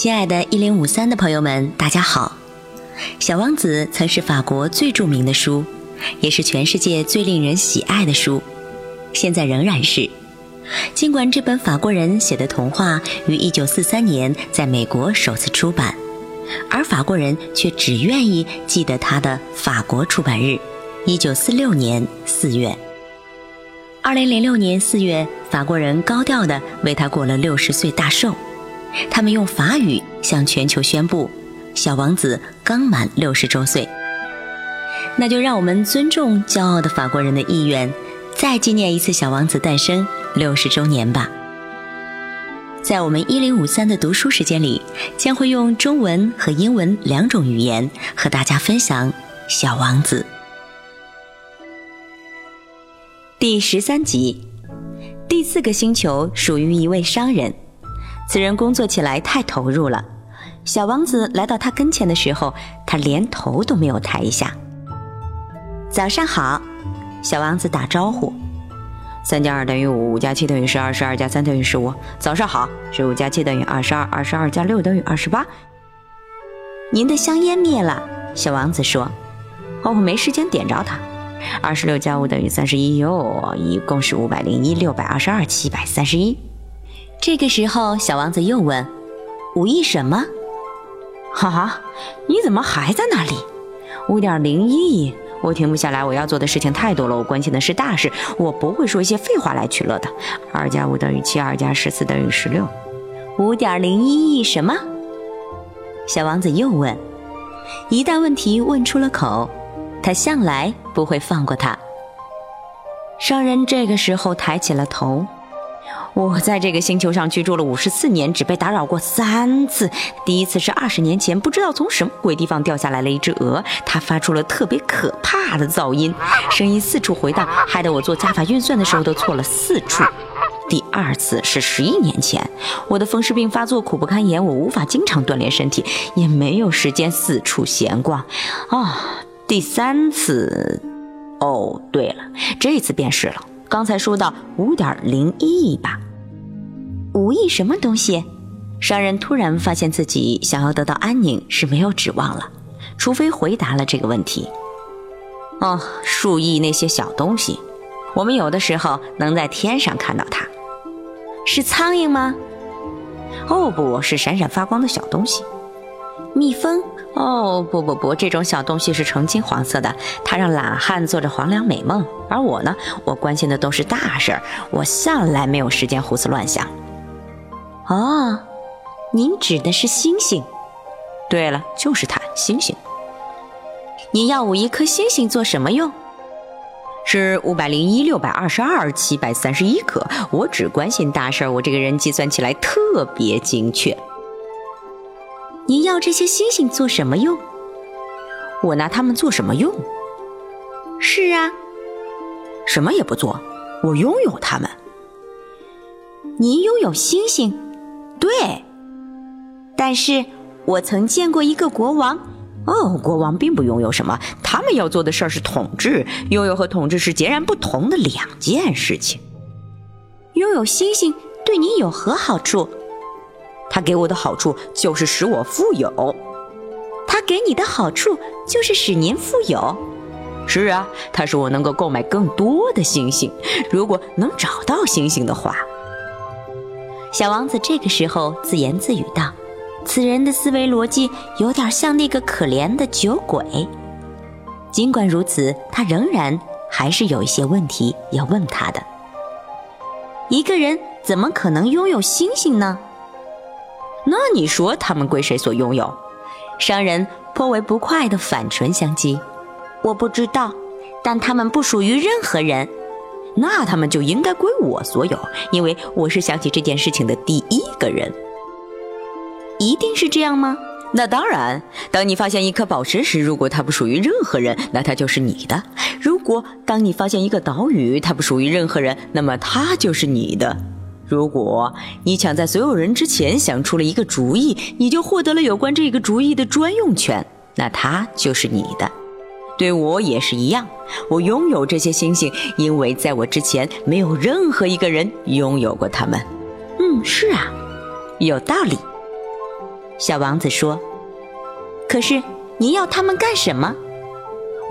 亲爱的“一零五三”的朋友们，大家好！《小王子》曾是法国最著名的书，也是全世界最令人喜爱的书，现在仍然是。尽管这本法国人写的童话于一九四三年在美国首次出版，而法国人却只愿意记得它的法国出版日——一九四六年四月。二零零六年四月，法国人高调地为他过了六十岁大寿。他们用法语向全球宣布，小王子刚满六十周岁。那就让我们尊重骄傲的法国人的意愿，再纪念一次小王子诞生六十周年吧。在我们一零五三的读书时间里，将会用中文和英文两种语言和大家分享《小王子》第十三集。第四个星球属于一位商人。此人工作起来太投入了。小王子来到他跟前的时候，他连头都没有抬一下。早上好，小王子打招呼。三加二等于五，五加七等于十二，十二加三等于十五。早上好，十五加七等于二十二，二十二加六等于二十八。您的香烟灭了，小王子说。哦，没时间点着它。二十六加五等于三十一哟，一共是五百零一，六百二十二，七百三十一。这个时候，小王子又问：“五亿什么？”“哈哈，你怎么还在那里？”“五点零一亿，我停不下来，我要做的事情太多了，我关心的是大事，我不会说一些废话来取乐的。”“二加五等于七，二加十四等于十六。”“五点零一亿什么？”小王子又问。一旦问题问出了口，他向来不会放过他。商人这个时候抬起了头。我在这个星球上居住了五十四年，只被打扰过三次。第一次是二十年前，不知道从什么鬼地方掉下来了一只鹅，它发出了特别可怕的噪音，声音四处回荡，害得我做加法运算的时候都错了四处。第二次是十一年前，我的风湿病发作，苦不堪言，我无法经常锻炼身体，也没有时间四处闲逛。啊，第三次，哦，对了，这次便是了。刚才说到五点零一亿吧，五亿什么东西？商人突然发现自己想要得到安宁是没有指望了，除非回答了这个问题。哦，数亿那些小东西，我们有的时候能在天上看到它，是苍蝇吗？哦，不是闪闪发光的小东西，蜜蜂。哦不不不，这种小东西是呈金黄色的，它让懒汉做着黄粱美梦。而我呢，我关心的都是大事儿，我向来没有时间胡思乱想。哦，您指的是星星？对了，就是它，星星。您要五亿颗星星做什么用？是五百零一六百二十二七百三十一颗。我只关心大事儿，我这个人计算起来特别精确。您要这些星星做什么用？我拿它们做什么用？是啊，什么也不做。我拥有它们。您拥有星星？对。但是我曾见过一个国王。哦，国王并不拥有什么。他们要做的事儿是统治。拥有和统治是截然不同的两件事情。拥有星星对你有何好处？他给我的好处就是使我富有，他给你的好处就是使您富有。是啊，他使我能够购买更多的星星，如果能找到星星的话。小王子这个时候自言自语道：“此人的思维逻辑有点像那个可怜的酒鬼。”尽管如此，他仍然还是有一些问题要问他的。一个人怎么可能拥有星星呢？那你说他们归谁所拥有？商人颇为不快地反唇相讥：“我不知道，但他们不属于任何人。那他们就应该归我所有，因为我是想起这件事情的第一个人。一定是这样吗？那当然。当你发现一颗宝石时，如果它不属于任何人，那它就是你的；如果当你发现一个岛屿，它不属于任何人，那么它就是你的。”如果你抢在所有人之前想出了一个主意，你就获得了有关这个主意的专用权，那它就是你的。对我也是一样，我拥有这些星星，因为在我之前没有任何一个人拥有过它们。嗯，是啊，有道理。小王子说：“可是您要他们干什么？”“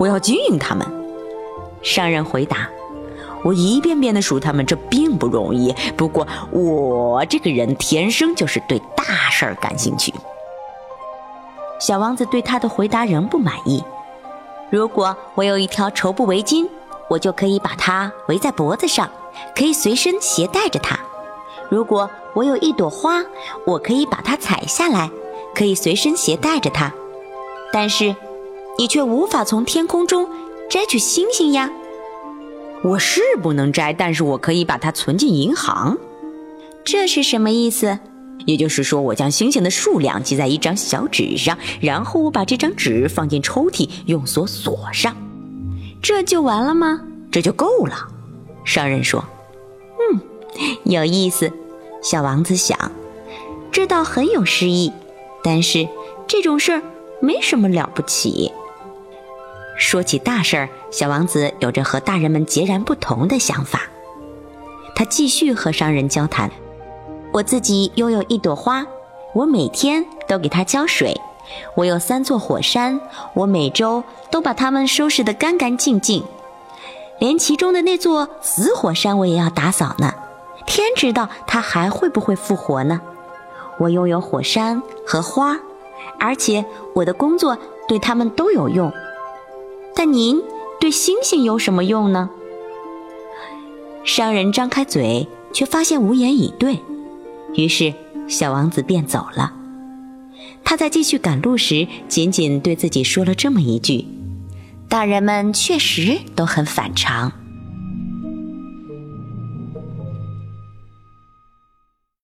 我要经营他们。”商人回答。“我一遍遍地数他们，这并不容易。不过我这个人天生就是对大事儿感兴趣。”小王子对他的回答仍不满意。如果我有一条绸布围巾，我就可以把它围在脖子上，可以随身携带着它。如果我有一朵花，我可以把它采下来，可以随身携带着它。但是，你却无法从天空中摘取星星呀。我是不能摘，但是我可以把它存进银行。这是什么意思？也就是说，我将星星的数量记在一张小纸上，然后我把这张纸放进抽屉，用锁锁上。这就完了吗？这就够了。商人说：“嗯，有意思。”小王子想，这倒很有诗意。但是这种事儿没什么了不起。说起大事儿，小王子有着和大人们截然不同的想法。他继续和商人交谈。我自己拥有一朵花，我每天都给它浇水。我有三座火山，我每周都把它们收拾得干干净净。连其中的那座死火山我也要打扫呢。天知道它还会不会复活呢？我拥有火山和花，而且我的工作对他们都有用。但您对星星有什么用呢？商人张开嘴，却发现无言以对。于是，小王子便走了。他在继续赶路时，仅仅对自己说了这么一句：“大人们确实都很反常。”